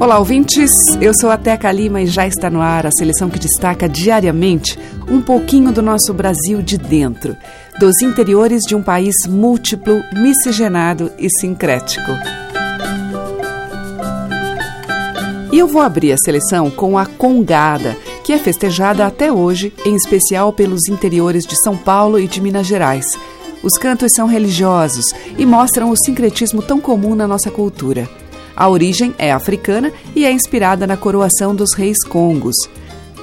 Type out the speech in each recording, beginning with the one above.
Olá, ouvintes. Eu sou a Teca Lima e já está no ar a seleção que destaca diariamente um pouquinho do nosso Brasil de dentro, dos interiores de um país múltiplo, miscigenado e sincrético. E eu vou abrir a seleção com a Congada, que é festejada até hoje, em especial pelos interiores de São Paulo e de Minas Gerais. Os cantos são religiosos e mostram o sincretismo tão comum na nossa cultura. A origem é africana e é inspirada na coroação dos reis congos.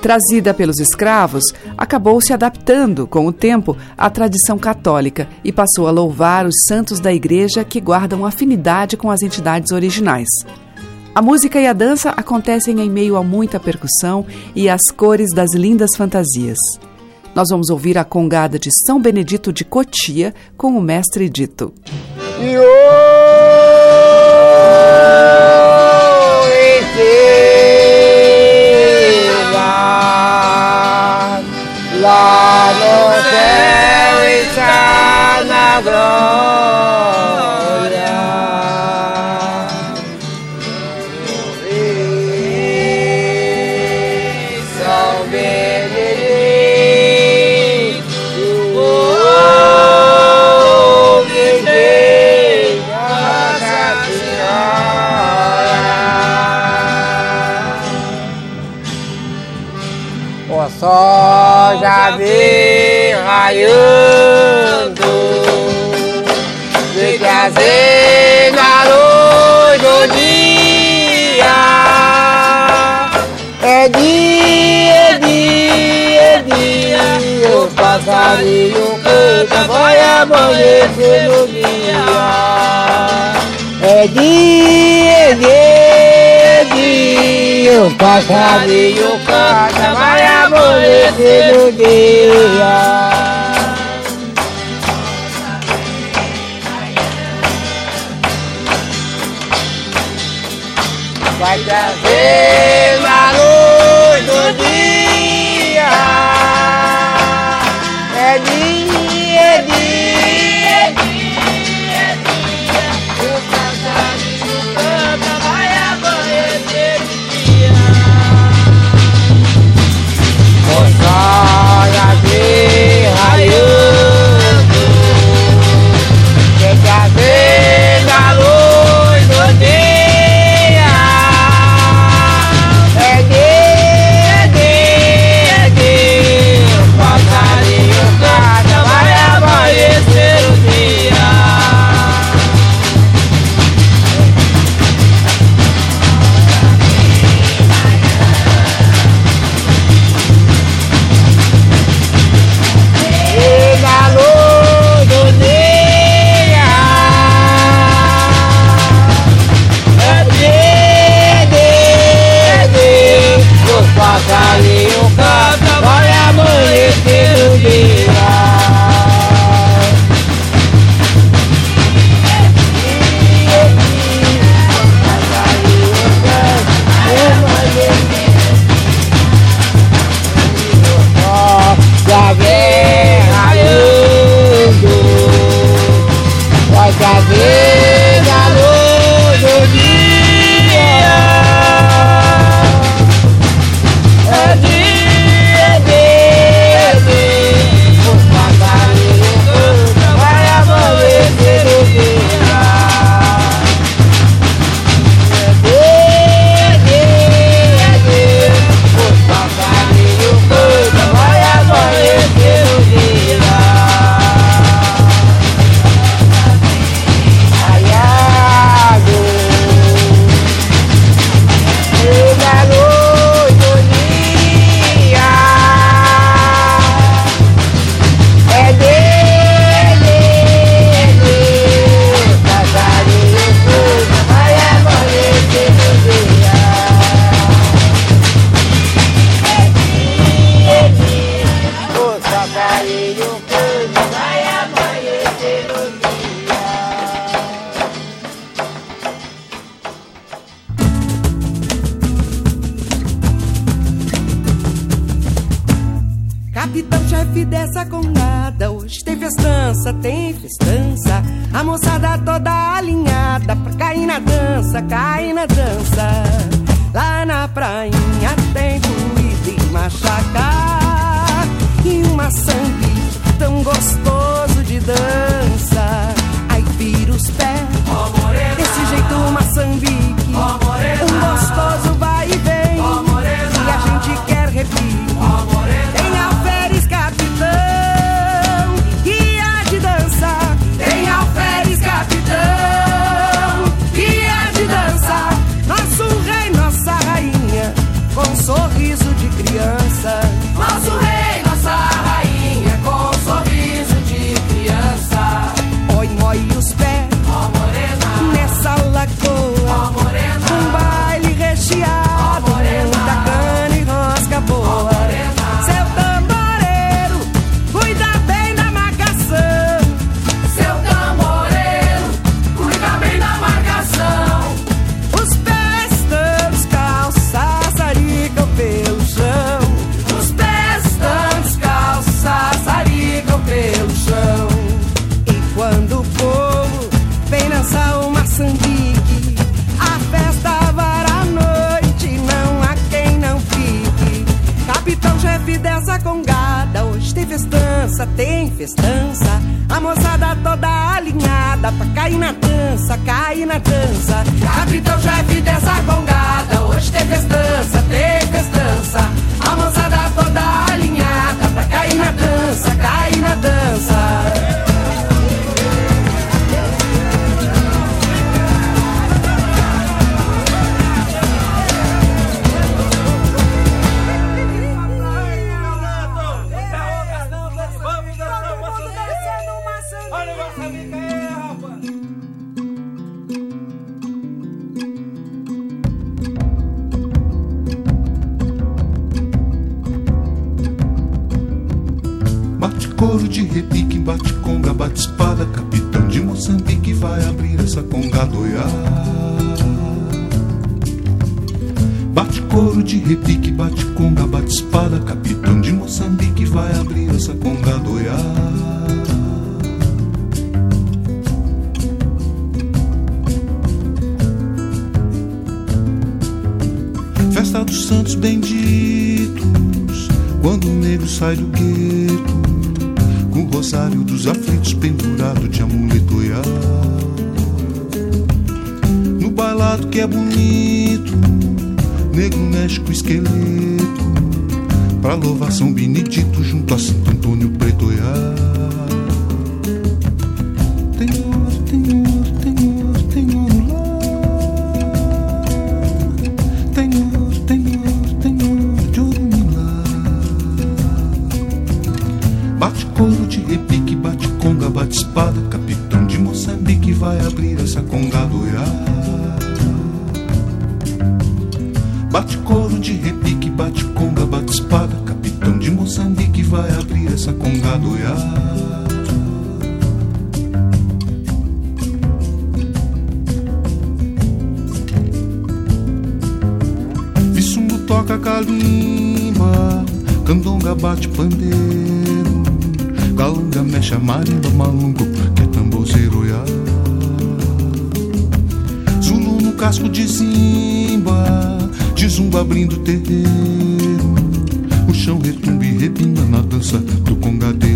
Trazida pelos escravos, acabou se adaptando com o tempo à tradição católica e passou a louvar os santos da igreja que guardam afinidade com as entidades originais. A música e a dança acontecem em meio a muita percussão e às cores das lindas fantasias. Nós vamos ouvir a congada de São Benedito de Cotia com o mestre Dito. Lá vem raiando De trazer na luz do dia. É dia, é dia, é dia. O passarinho canta, vai amanhecer no dia. É dia, é dia, é dia. O passarinho canta, vai amanhecer no dia vai trazer na luz do dia. É dia, é dia, é dia, é dia. O passarinho canta, vai amanhecer de dia. dessa com nada. Hoje tem festança, tem festança. A moçada toda alinhada pra cair na dança, cair na dança. Lá na prainha tem doído e machacar. E uma sambite tão gostoso de dança. Aí vira os pés, oh, desse jeito uma sambite. festança. A moçada toda alinhada pra cair na dança, cair na dança. Abre teu chefe dessa Bate couro de repique, bate conga, bate espada. Capitão de Moçambique vai abrir essa conga doiada. Vissumbo toca calimba, candonga bate pandeiro. Galanga mexe a marimba, malungo que é ia. Zulu no casco de zimba de zumba abrindo terreiro. O chão retumba e repina na dança do congadeiro.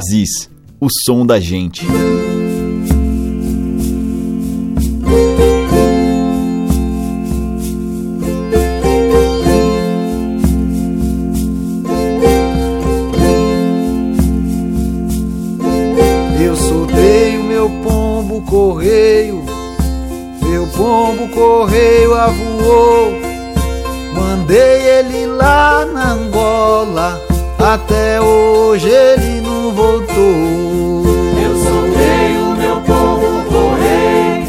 Aziz, o som da gente. Eu soltei o meu pombo correio, meu pombo correio avoou. Mandei ele lá na Angola até hoje ele não voltou. Eu soltei o meu pombo correio,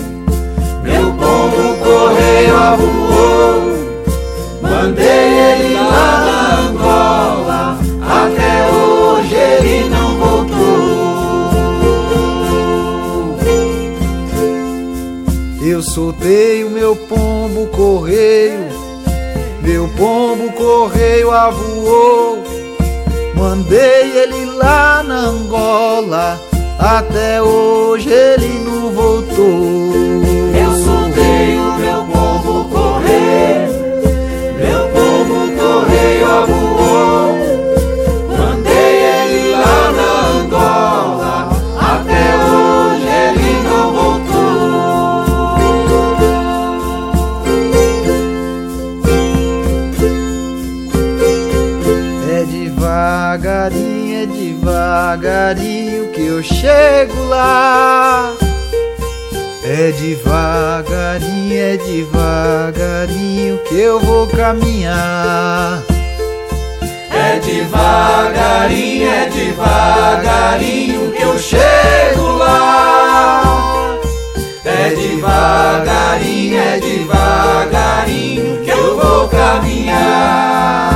meu pombo correio avoou. Mandei ele lá na Angola, até hoje ele não voltou. Eu soltei o meu pombo correio, meu pombo correio avoou. Mandei ele lá na Angola, até hoje ele não voltou. Eu soltei o meu pombo correio, meu pombo correio avoou. Devagarinho que eu chego lá. É devagarinho, é devagarinho que eu vou caminhar. É devagarinho, é devagarinho que eu chego lá. É devagarinho, é devagarinho que eu vou caminhar.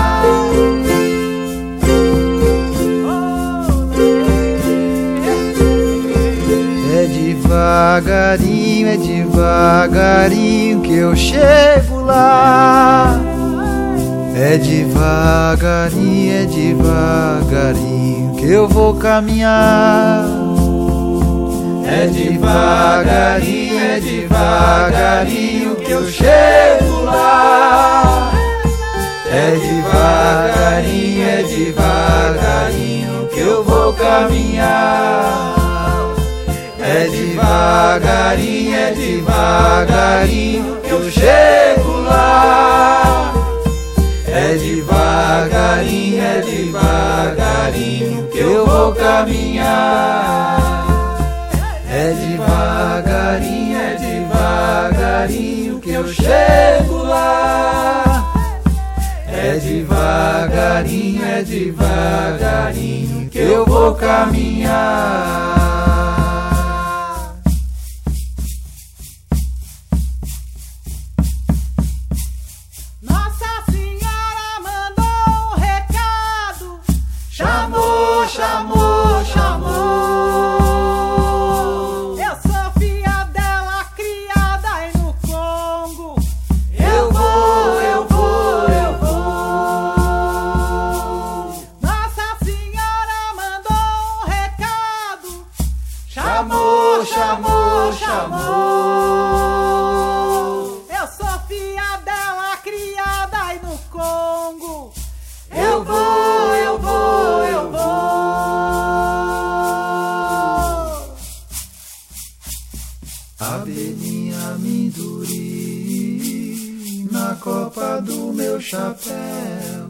Devagarinho, é devagarinho que eu chego lá. É devagarinho, é devagarinho que eu vou caminhar. É devagarinho, é devagarinho que eu chego lá. É devagarinho, é devagarinho que eu vou caminhar. É devagarinho, é devagarinho que eu chego lá. É devagarinho, é devagarinho que eu vou caminhar. É devagarinho, é devagarinho que eu chego lá. É devagarinho, é devagarinho que eu vou caminhar. Amendoim na copa do meu chapéu.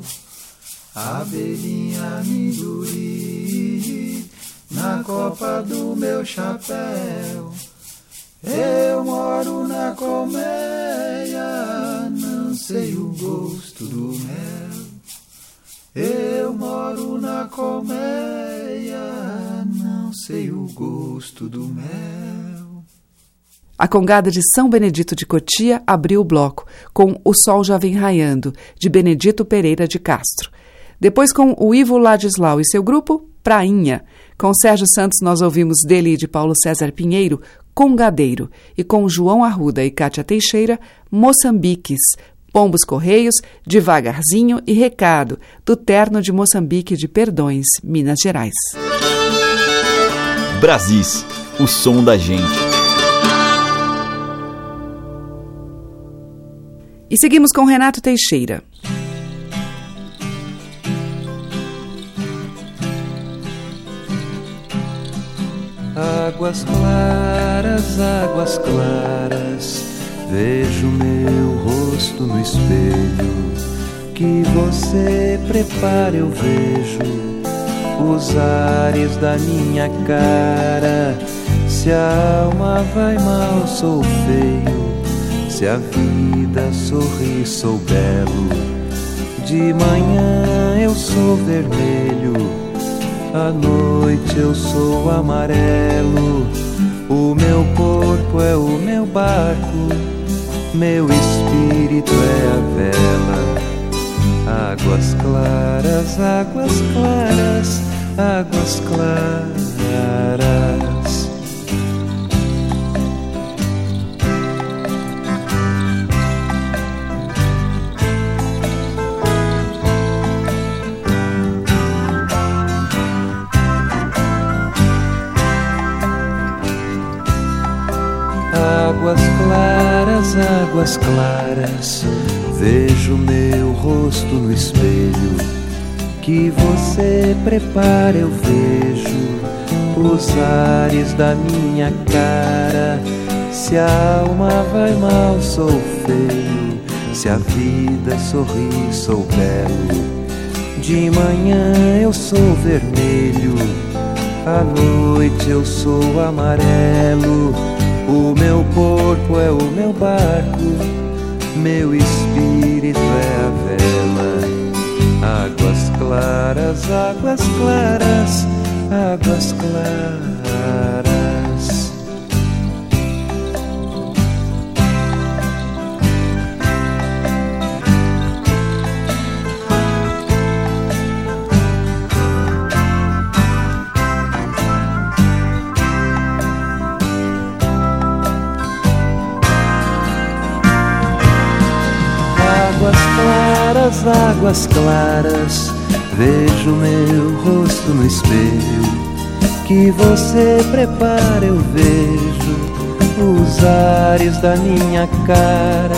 Abelhinha amendoim na copa do meu chapéu. Eu moro na colmeia, não sei o gosto do mel. Eu moro na colmeia, não sei o gosto do mel. A Congada de São Benedito de Cotia abriu o bloco com O Sol Já Vem Raiando, de Benedito Pereira de Castro. Depois, com o Ivo Ladislau e seu grupo, Prainha. Com Sérgio Santos, nós ouvimos dele e de Paulo César Pinheiro, Congadeiro. E com João Arruda e Cátia Teixeira, Moçambiques. Pombos Correios, Devagarzinho e Recado, do Terno de Moçambique de Perdões, Minas Gerais. Brasis, o som da gente. E seguimos com Renato Teixeira. Águas claras, águas claras, vejo meu rosto no espelho. Que você prepara, eu vejo os ares da minha cara. Se a alma vai mal, sou feio. Se a vida sorri, sou belo. De manhã eu sou vermelho, à noite eu sou amarelo. O meu corpo é o meu barco, meu espírito é a vela. Águas claras, águas claras, águas claras. Águas claras, vejo meu rosto no espelho. Que você prepara, eu vejo os ares da minha cara. Se a alma vai mal, sou feio. Se a vida sorri, sou belo. De manhã eu sou vermelho, à noite eu sou amarelo. O meu corpo é o meu barco, meu espírito é a vela. Águas claras, águas claras, águas claras. Águas claras, vejo meu rosto no espelho. Que você prepara, eu vejo os ares da minha cara.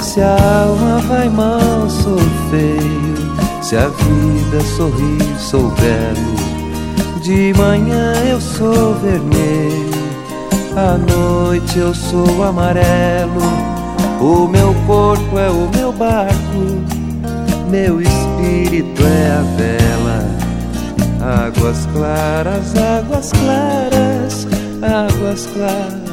Se a alma vai mal, sou feio. Se a vida sorri, sou belo. De manhã eu sou vermelho, à noite eu sou amarelo. O meu corpo é o meu barco meu espírito é a vela. Águas claras, águas claras, águas claras.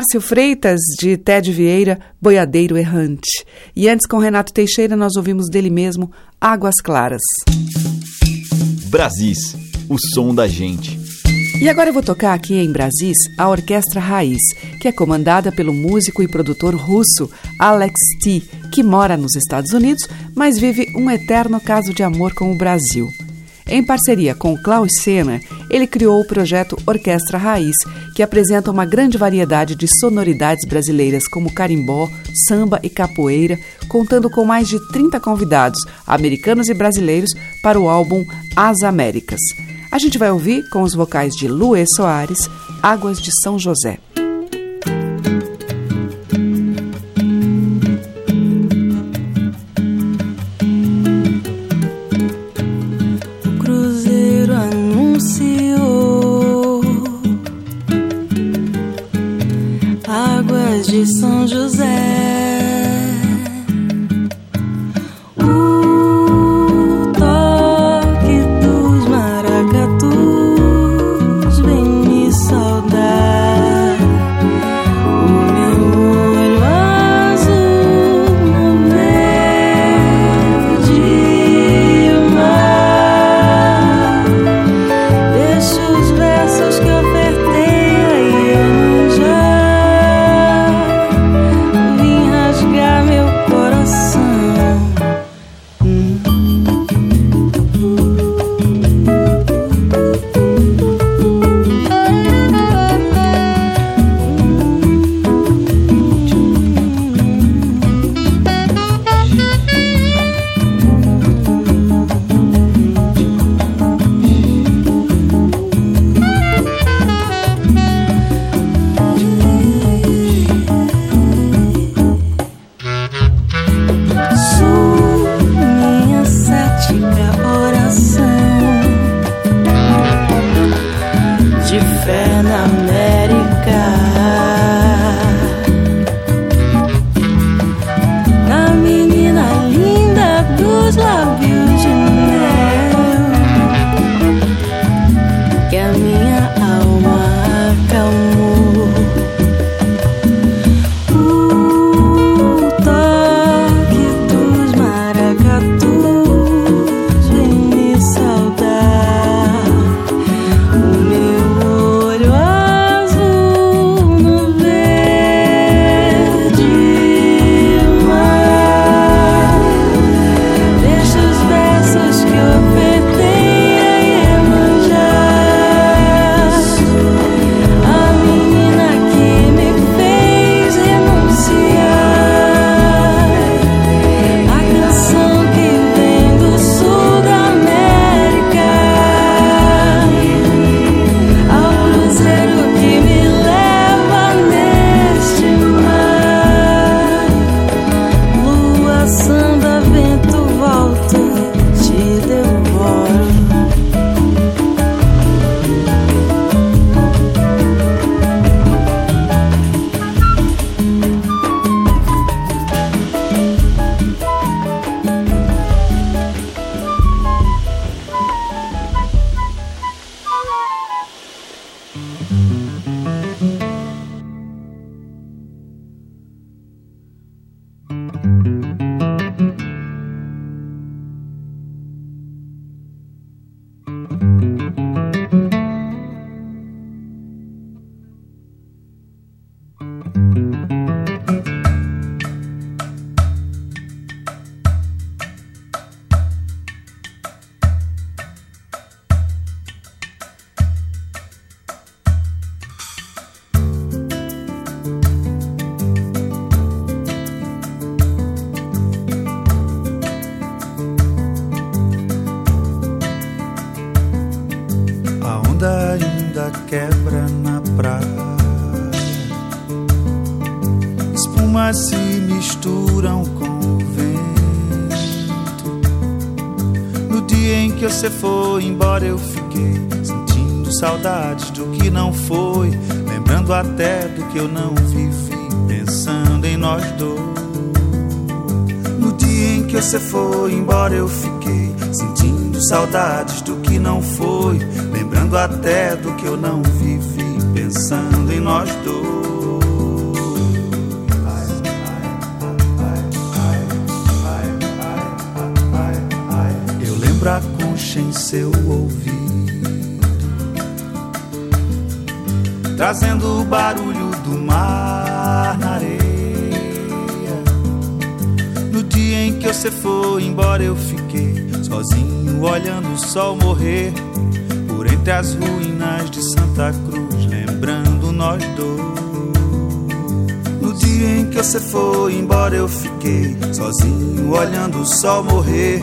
Márcio Freitas, de Ted Vieira, Boiadeiro Errante. E antes, com Renato Teixeira, nós ouvimos dele mesmo Águas Claras. Brasis, o som da gente. E agora eu vou tocar aqui em Brasis a Orquestra Raiz, que é comandada pelo músico e produtor russo Alex T, que mora nos Estados Unidos, mas vive um eterno caso de amor com o Brasil. Em parceria com Klaus Senna, ele criou o projeto Orquestra Raiz, que apresenta uma grande variedade de sonoridades brasileiras como carimbó, samba e capoeira, contando com mais de 30 convidados, americanos e brasileiros, para o álbum As Américas. A gente vai ouvir com os vocais de Luê Soares, Águas de São José. foi embora, eu fiquei sentindo saudades do que não foi, lembrando até do que eu não vivi, pensando em nós dois. Eu lembro a concha em seu ouvido. Trazendo o barulho do mar na areia dia em que você foi embora, eu fiquei sozinho, olhando o sol morrer por entre as ruínas de Santa Cruz, lembrando nós dois. No dia em que você foi embora, eu fiquei sozinho, olhando o sol morrer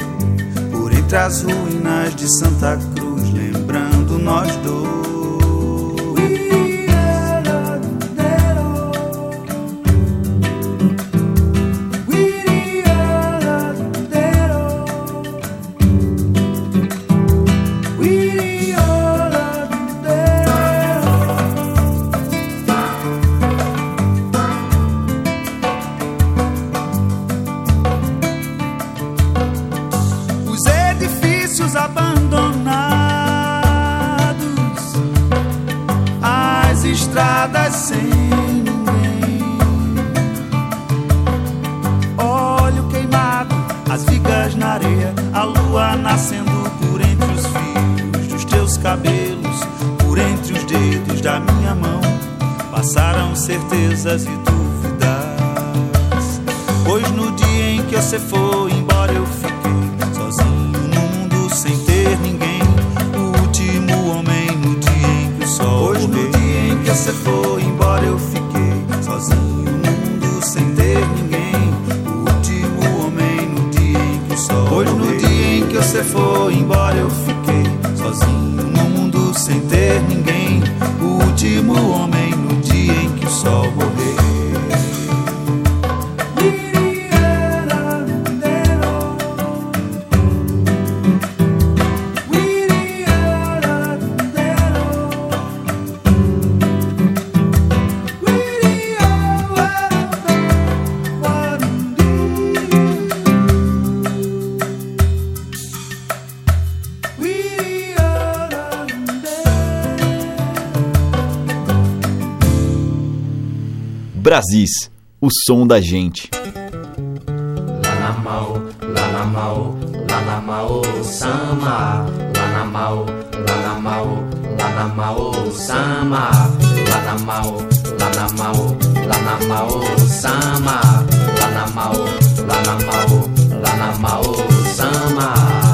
por entre as ruínas de Santa Cruz, lembrando nós dois. No dia em que você foi embora eu fiquei sozinho no mundo sem ter ninguém. O último homem no dia em que o sol Pois no dia em que você foi embora eu fiquei sozinho no mundo sem ter ninguém. O último homem no dia em que o sol Pois no dia em que você foi embora eu fiquei sozinho no mundo sem ter ninguém. O último homem no dia em que o sol morreu. Brasis, o som da gente. Lanamau, Lanamau, Lanamau, Sama, Lanamau, Lanamau, Lanamau, Sama, Lanamau, Lanamau, Lanamau, Sama, Lanamau, Lanamau, Lanamau, Sama.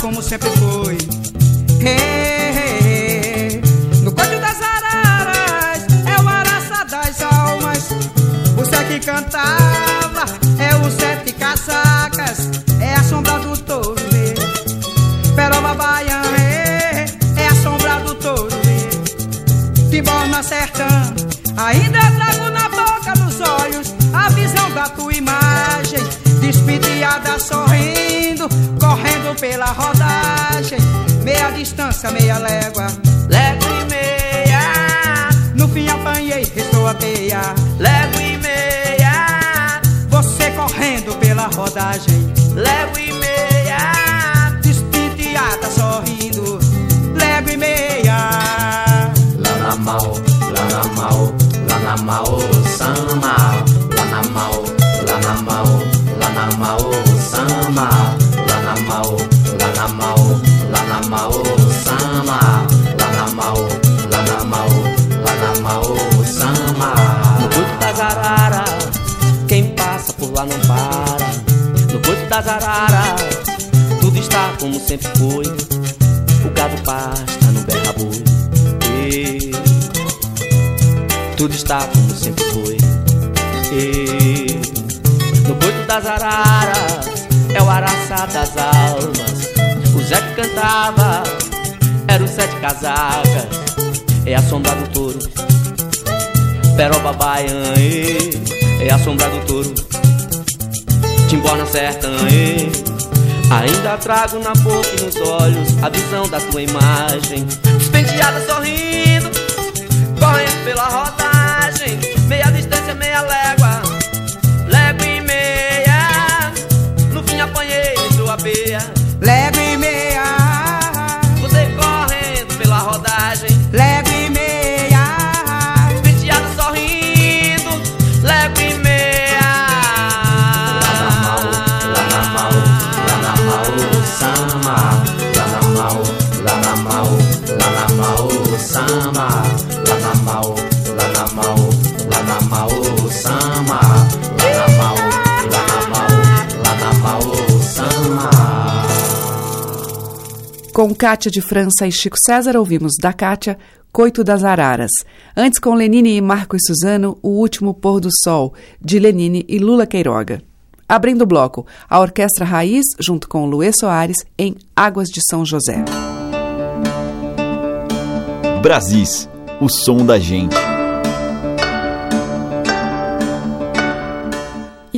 Como sempre foi. No canto das araras, é o araça das almas. O que cantava, distância, meia légua, légua e meia. No fim apanhei, restou a teia, légua e meia. Você correndo pela rodagem, légua e meia. Despediada sorrindo, légua e meia. Lanamau, Lanamau, Lanamau, Sama, sempre foi. O gado pasta no berra-boi. Tudo está como sempre foi. No culto das araras, é o araçá das almas. O Zé que cantava, era o sete casacas. É a sombra do touro Peroba Baiana, é a sombra do touro Timbó na sertã. Ainda trago na boca e nos olhos a visão da tua imagem. Despenteada sorrindo, correndo pela rodagem. Meia distância, meia légua, Com Kátia de França e Chico César, ouvimos da Kátia Coito das Araras. Antes, com Lenine e Marco e Suzano, O Último Pôr do Sol, de Lenine e Lula Queiroga. Abrindo o bloco, a Orquestra Raiz, junto com Luê Soares, em Águas de São José. Brasis, o som da gente.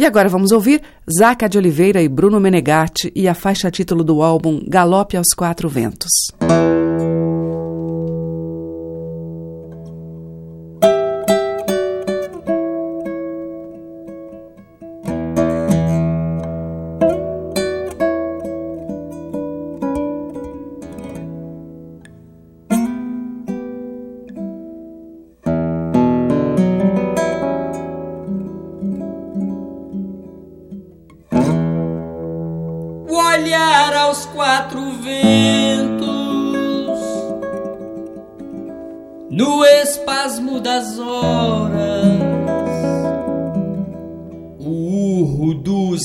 E agora vamos ouvir Zaca de Oliveira e Bruno Menegatti e a faixa título do álbum Galope aos Quatro Ventos.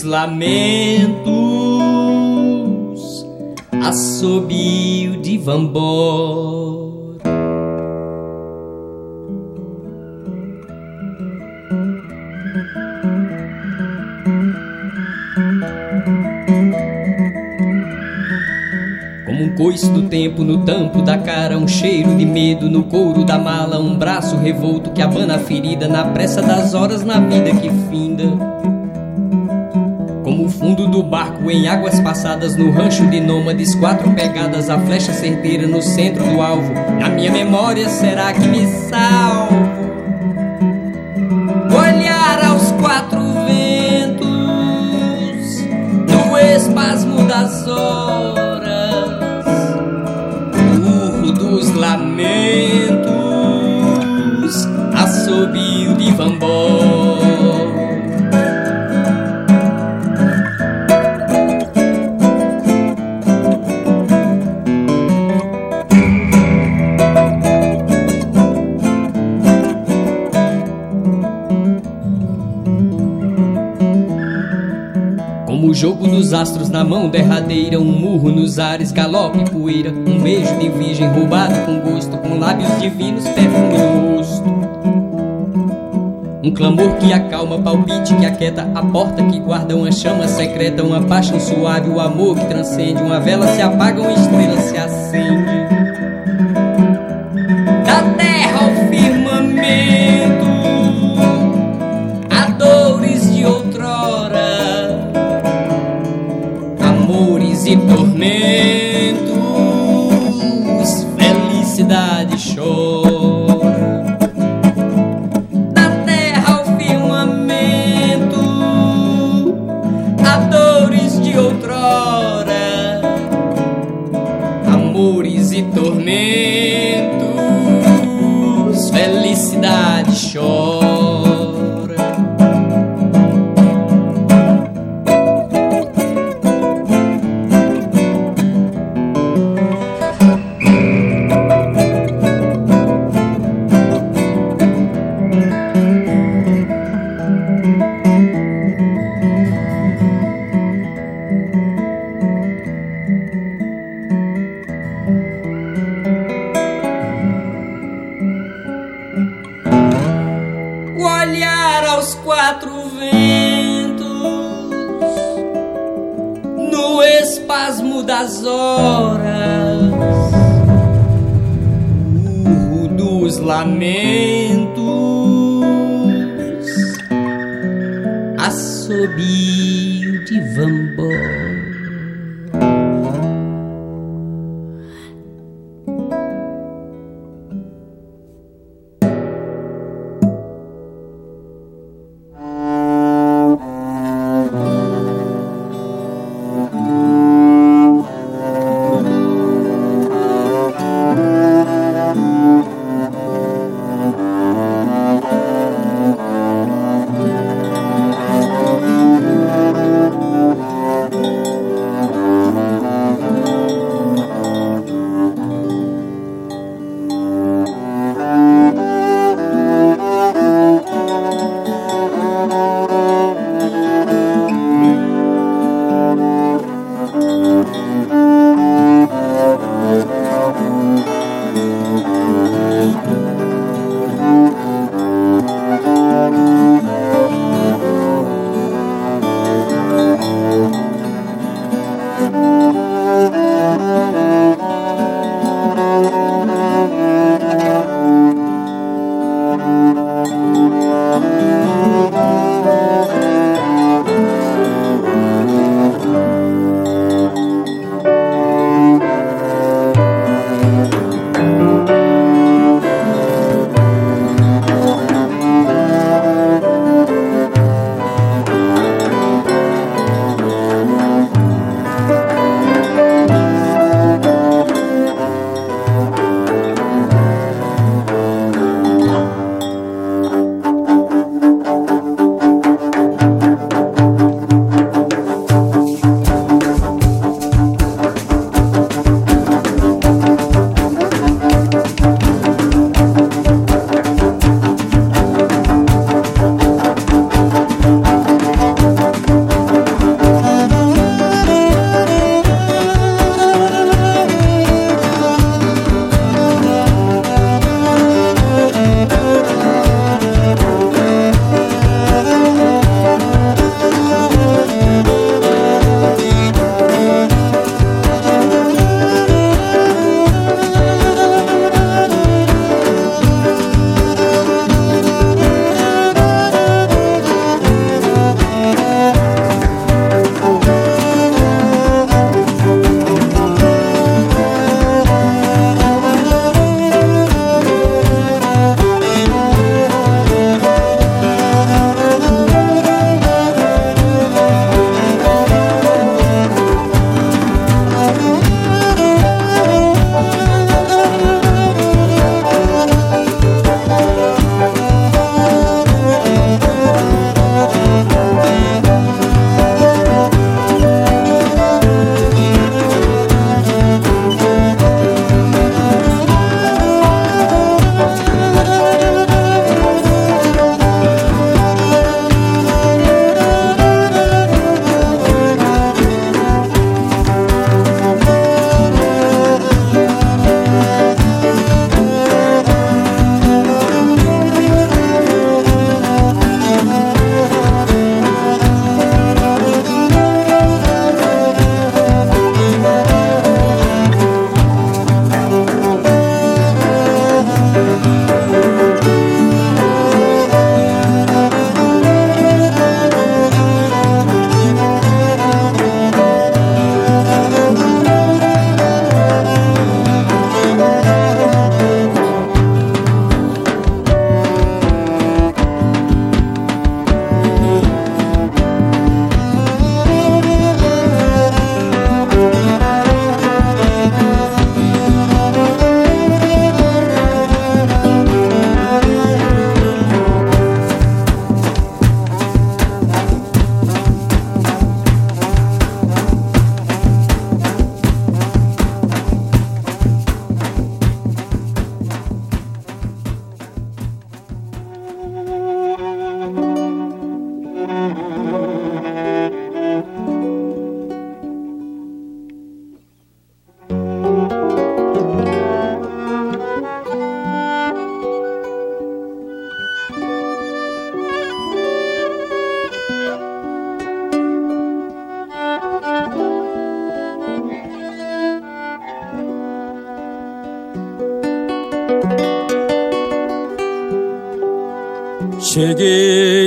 Lamentos, assobio de vambor. Como um coice do tempo no tampo da cara, um cheiro de medo no couro da mala, um braço revolto que abana a ferida na pressa das horas na vida que finda do barco em águas passadas no rancho de nômades, quatro pegadas, a flecha certeira no centro do alvo. Na minha memória, será que me salvo? Na mão derradeira, um murro nos ares, galope e poeira, um beijo de virgem roubado com gosto, com lábios divinos, perfume no rosto. Um clamor que acalma, palpite que aquieta, a porta que guarda uma chama secreta, uma paixão suave, o amor que transcende, uma vela se apaga, uma estrela se acende.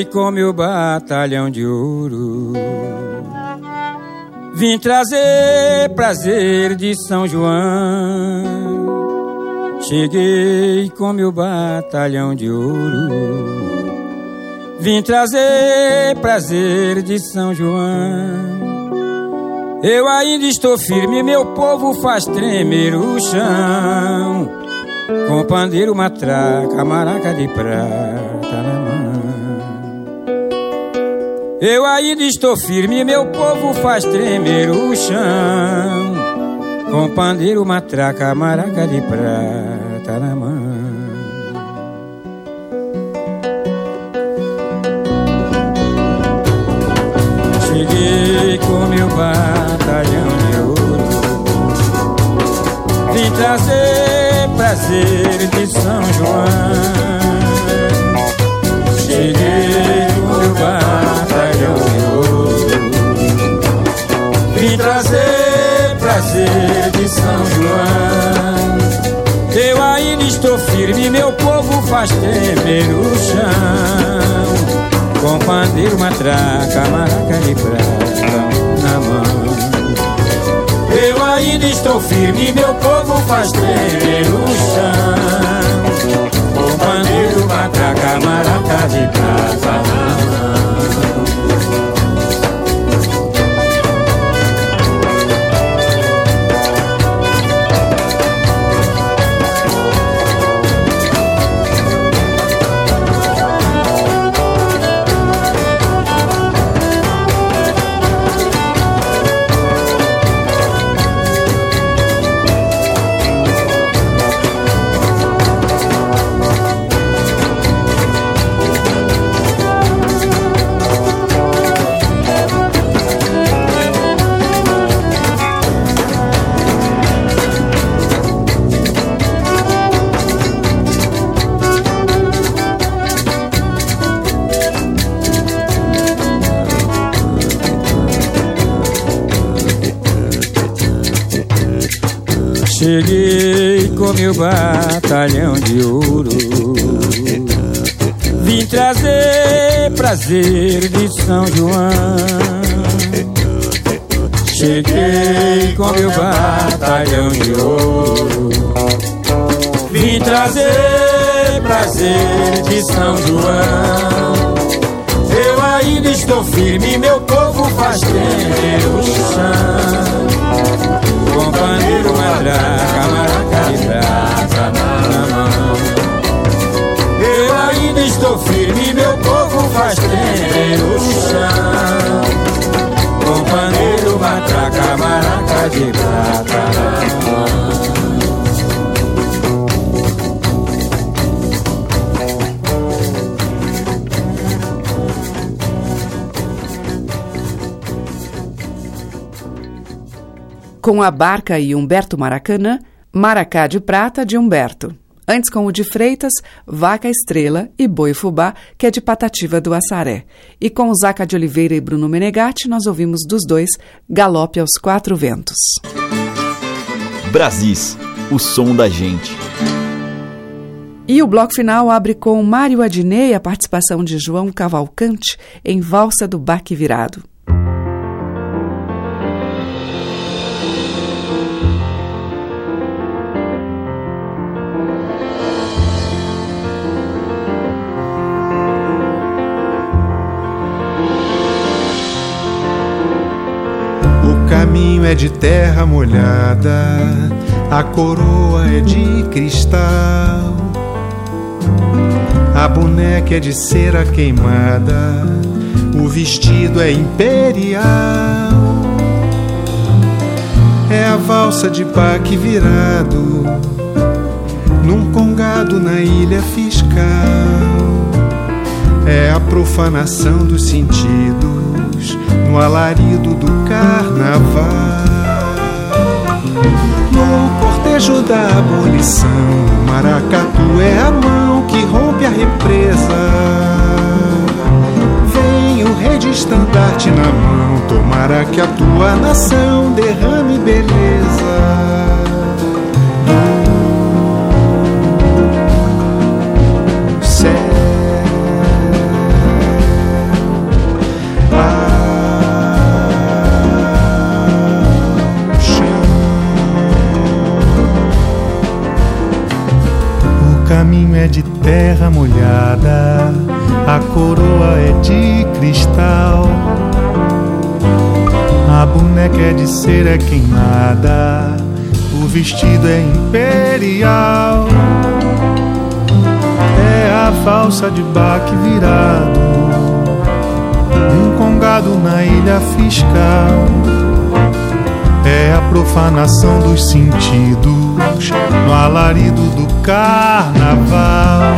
Cheguei com meu batalhão de ouro. Vim trazer prazer de São João. Cheguei com meu batalhão de ouro. Vim trazer prazer de São João. Eu ainda estou firme, meu povo faz tremer o chão. Com pandeiro, matraca, maraca de prata Eu ainda estou firme, meu povo faz tremer o chão. Com pandeiro, matraca, maraca de prata na mão. Cheguei com meu batalhão de ouro Vim trazer prazer de São João Cheguei com meu batalhão Vim trazer prazer de São João Eu ainda estou firme, meu povo faz tremer o chão com pandeiro, matraca, maraca de prata na mão. Eu ainda estou firme, meu povo faz tremer o chão. Com pandeiro, matraca, maraca de prata na mão. Cheguei com meu batalhão de ouro. Vim trazer prazer de São João. Cheguei com meu batalhão de ouro. Vim trazer prazer de São João. Eu ainda estou firme, meu povo faz tremer o chão. Com pandeiro, matraca, maraca de prata na mão. Eu ainda estou firme, meu povo faz tremer o chão. Com pandeiro, matraca, maraca de prata na mão. Com a barca e Humberto Maracanã, Maracá de Prata de Humberto. Antes com o de Freitas, Vaca Estrela e Boi Fubá, que é de Patativa do Assaré. E com Zaca de Oliveira e Bruno Menegatti, nós ouvimos dos dois Galope aos Quatro Ventos. Brasis, o som da gente. E o bloco final abre com Mário Adnei, a participação de João Cavalcante em Valsa do Baque Virado. Caminho é de terra molhada, a coroa é de cristal. A boneca é de cera queimada, o vestido é imperial. É a valsa de baque virado, num congado na ilha fiscal. É a profanação dos sentidos, no alarido do carnaval. No cortejo da abolição, o maracatu é a mão que rompe a represa. Vem o rei de estandarte na mão, tomara que a tua nação derrame beleza. caminho é de terra molhada, a coroa é de cristal. A boneca é de cera queimada, o vestido é imperial. É a falsa de baque virado, um congado na ilha fiscal é a profanação dos sentidos no alarido do carnaval.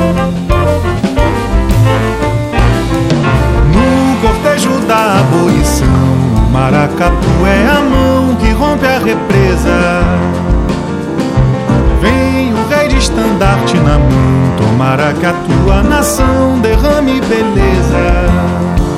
No cortejo da abolição, o maracatu é a mão que rompe a represa. Vem o rei de estandarte na mão, tomara que a tua nação derrame beleza.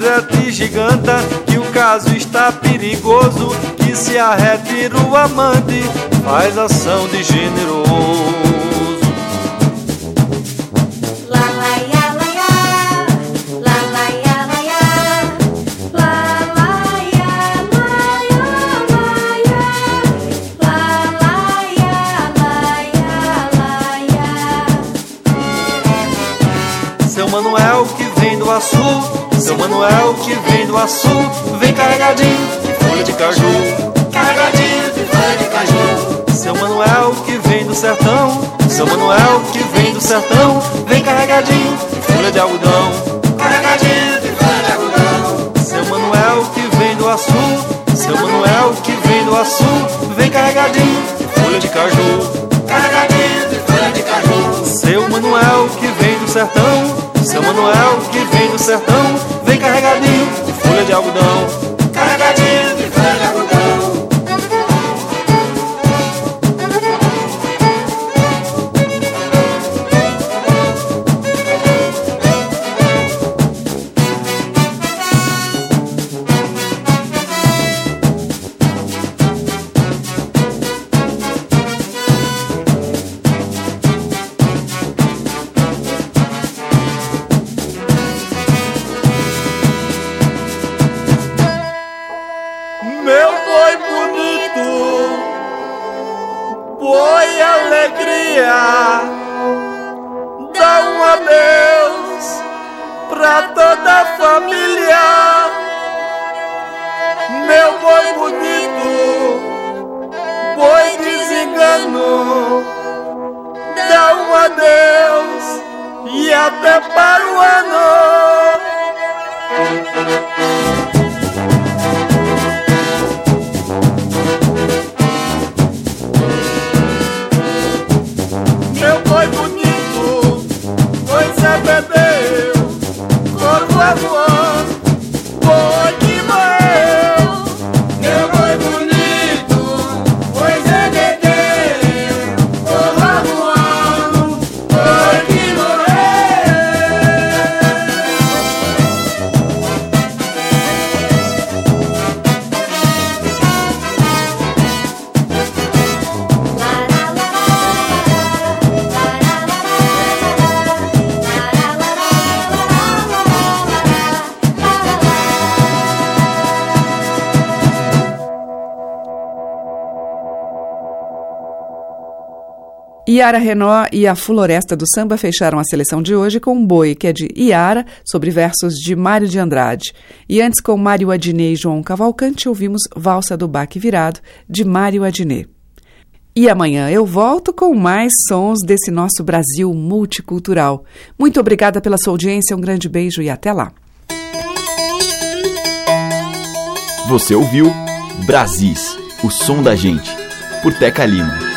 Retira te giganta que o caso está perigoso. Que se a retira o amante faz ação de generoso. La la ya la ya, la la ya la ya la ya, la la ya la ya la ya. Seu Manuel que vem do Açu, seu Manuel que vem do Açu, vem carregadinho de folha de caju, carregadinho de folha de caju. Seu Manuel que vem do sertão, seu Manuel que vem do sertão, vem carregadinho de folha de algodão, carregadinho de folha de algodão. Seu Manuel que vem do Açu, seu Manuel que vem do Açu, vem carregadinho de folha de caju, carregadinho de folha de caju. Seu Manuel que vem do sertão, seu Manuel que vem do sertão, carregadinho. Folha de algodão, e até Iara Renó e a Floresta do Samba fecharam a seleção de hoje com boi, que é de Iara, sobre versos de Mário de Andrade. E antes, com Mário Adnet e João Cavalcante, ouvimos Valsa do Baque Virado, de Mário Adnet. E amanhã eu volto com mais sons desse nosso Brasil multicultural. Muito obrigada pela sua audiência, um grande beijo e até lá. Você ouviu Brasis, o som da gente, por Teca Lima.